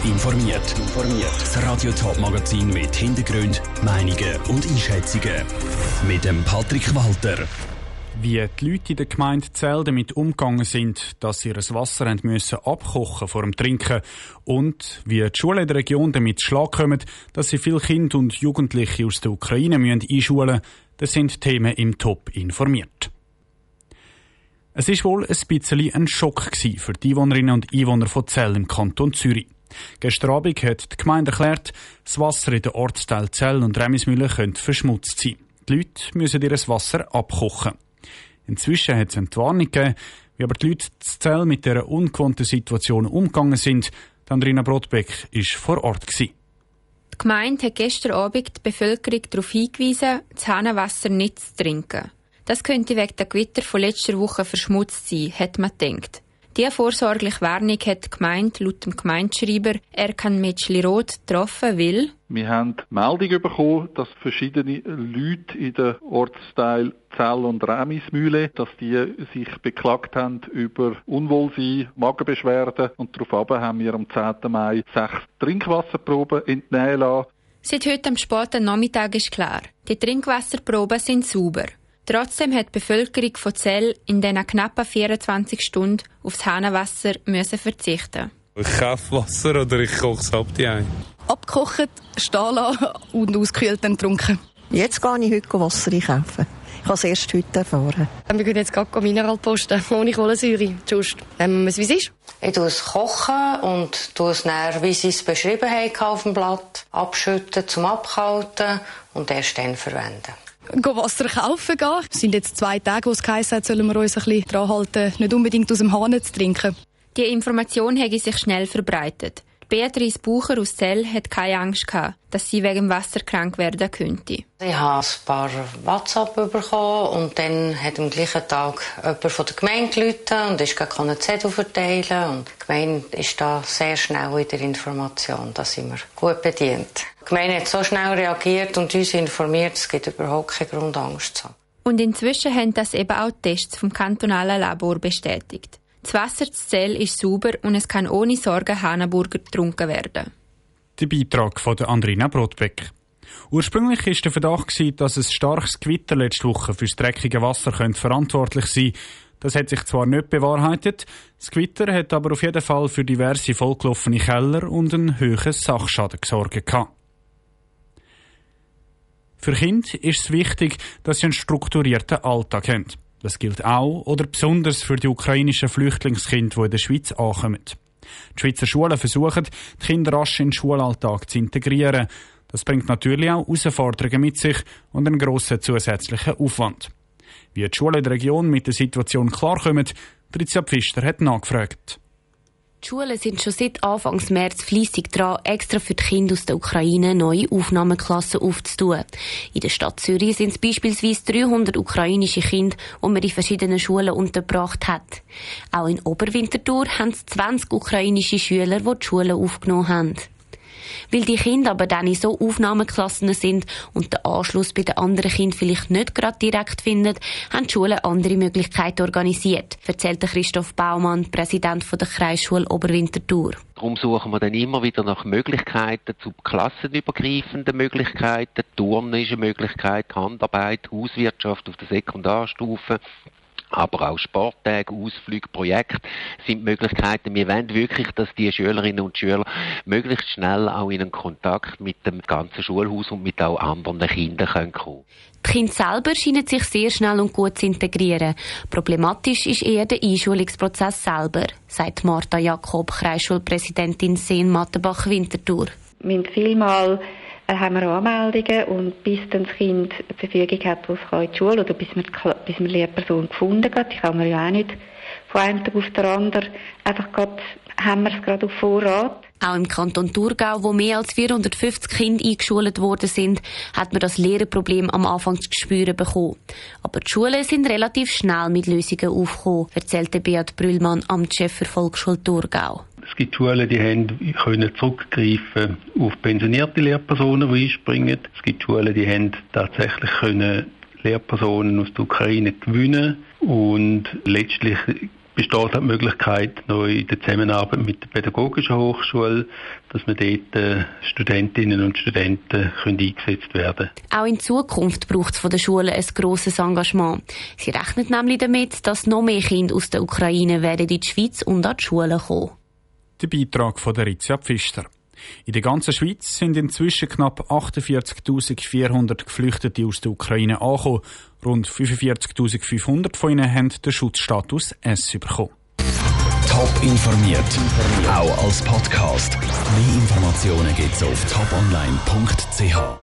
Top informiert. Das Radio Top Magazin mit Hintergrund, Meinungen und Einschätzungen mit dem Patrick Walter. Wie die Leute in der Gemeinde Zell damit umgegangen sind, dass sie ihr Wasser haben müssen abkochen vor dem Trinken und wie die Schulen in der Region damit Schlag kommen, dass sie viele Kinder und Jugendliche aus der Ukraine müssen einschulen das sind Themen im Top informiert. Es ist wohl ein bisschen ein Schock für die Einwohnerinnen und Einwohner von Zell im Kanton Zürich. Gestern Abend hat die Gemeinde erklärt, das Wasser in den Ortsteil Zell und Remismühle könnte verschmutzt sein. Die Leute müssen ihr Wasser abkochen. Inzwischen hat es eine Warnung gegeben, wie aber die Leute zu Zell mit dieser ungewohnten Situation umgegangen sind. Andrina Brotbeck war vor Ort. Die Gemeinde hat gestern Abend die Bevölkerung darauf hingewiesen, das Hahnenwasser nicht zu trinken. Das könnte wegen der Gewitter von letzter Woche verschmutzt sein, hat man gedacht. Diese vorsorgliche Warnung hat die Gemeinde laut dem Gemeindeschreiber Erkan Metschli-Roth getroffen, weil wir haben Meldung bekommen, dass verschiedene Leute in den Ortsteil Zell und Remismühle, dass die sich beklagt haben über Unwohlsein, Magenbeschwerden und daraufhin haben wir am 10. Mai sechs Trinkwasserproben entnehmen lassen. Seit heute am späten Nachmittag ist klar, die Trinkwasserproben sind sauber. Trotzdem hat die Bevölkerung von Zell in diesen knappen 24 Stunden aufs Hahnenwasser müssen verzichten. Ich kaufe Wasser oder ich koche es ab die ein. Abgekocht, stehen lassen und ausgekühlt dann trunken. Jetzt gehe ich heute Wasser einkaufen. Ich habe es erst heute erfahren. Wir gehen jetzt gerade Mineralposten, ohne Kohlensäure. Just, ähm, wie es ist. Ich tue es kochen und tue es dann, wie sie es beschrieben haben auf dem Blatt, abschütten zum Abkalten und erst dann verwenden Wasser kaufen gehen. Es sind jetzt zwei Tage, wo es geheißen hat, sollen wir uns ein bisschen daran halten, nicht unbedingt aus dem Hahn zu trinken. Die Information hat sich schnell verbreitet. Beatrice Bucher aus Zell hat keine Angst gehabt, dass sie wegen Wasser krank werden könnte. Ich habe ein paar WhatsApp bekommen und dann hat am gleichen Tag jemand von der Gemeinde gerufen und ist einen Zettel verteilen und die Gemeinde ist da sehr schnell in der Information. Da sind wir gut bedient. Die Gemeinde hat so schnell reagiert und uns informiert, es gibt überhaupt keinen Grund, Angst zu haben. Und inzwischen haben das eben auch Tests vom kantonalen Labor bestätigt. Das Wasser zu Zell ist sauber und es kann ohne Sorgen Hahnenburger getrunken werden. Der Beitrag von Andrina Brotbeck. Ursprünglich war der Verdacht, dass ein starkes Gewitter letzte Woche für das dreckige Wasser verantwortlich sein könnte. Das hat sich zwar nicht bewahrheitet, das Gewitter hat aber auf jeden Fall für diverse vollgelaufene Keller und einen hohen Sachschaden gesorgt. Für Kinder ist es wichtig, dass sie einen strukturierten Alltag haben. Das gilt auch oder besonders für die ukrainischen Flüchtlingskinder, die in der Schweiz ankommen. Die Schweizer Schulen versuchen, die Kinder rasch in den Schulalltag zu integrieren. Das bringt natürlich auch Herausforderungen mit sich und einen grossen zusätzlichen Aufwand. Wie die Schulen in der Region mit der Situation klarkommen, Patricia Pfister hat nachgefragt. Die Schulen sind schon seit Anfang März fließig dran, extra für die Kinder aus der Ukraine neue Aufnahmeklassen aufzutun. In der Stadt Zürich sind es beispielsweise 300 ukrainische Kinder, die man in verschiedenen Schulen untergebracht hat. Auch in Oberwinterthur haben es 20 ukrainische Schüler, die die Schule aufgenommen haben. Weil die Kinder aber dann in so Aufnahmeklassen sind und der Anschluss bei den anderen Kindern vielleicht nicht gerade direkt findet, haben die Schulen andere Möglichkeiten organisiert, erzählte Christoph Baumann, Präsident der Kreisschule Oberwinterthur. Darum suchen wir dann immer wieder nach Möglichkeiten zu klassenübergreifenden Möglichkeiten. Turnen ist eine Möglichkeit, Handarbeit, Hauswirtschaft auf der Sekundarstufe aber auch Sporttage, Ausflüge, Projekte sind Möglichkeiten. Wir wollen wirklich, dass die Schülerinnen und Schüler möglichst schnell auch in einen Kontakt mit dem ganzen Schulhaus und mit auch anderen Kindern kommen können. Die Kinder selber scheinen sich sehr schnell und gut zu integrieren. Problematisch ist eher der Einschulungsprozess selber, sagt Martha Jakob, Kreisschulpräsidentin Seen Mattenbach-Winterthur. Wir haben vielmal haben wir Anmeldungen und bis dann das Kind eine Verfügung hat, wo es in die Schule oder bis man, bis man eine Lehrperson gefunden hat, die kann man ja auch nicht von einem Tag auf den anderen einfach grad, haben wir es gerade auf Vorrat. Auch im Kanton Thurgau, wo mehr als 450 Kinder eingeschult worden sind, hat man das Lehrerproblem am Anfang zu spüren bekommen. Aber die Schulen sind relativ schnell mit Lösungen aufgekommen, erzählte Beat Brüllmann, Amtschef für Volksschule Thurgau. Es gibt Schulen, die haben, können zurückgreifen auf pensionierte Lehrpersonen, die einspringen. Es gibt Schulen, die haben tatsächlich können Lehrpersonen aus der Ukraine gewinnen und letztlich besteht die Möglichkeit, noch in der Zusammenarbeit mit der Pädagogischen Hochschule, dass man dort äh, Studentinnen und Studenten können eingesetzt werden Auch in Zukunft braucht es von den Schulen ein grosses Engagement. Sie rechnet nämlich damit, dass noch mehr Kinder aus der Ukraine werden in die Schweiz und an die Schulen kommen. Der Beitrag von der Rizia Pfister. In der ganzen Schweiz sind inzwischen knapp 48.400 Geflüchtete aus der Ukraine angekommen. Rund 45.500 von ihnen haben den Schutzstatus S bekommen. Top informiert, auch als Podcast. Mehr Informationen gibt's auf toponline.ch.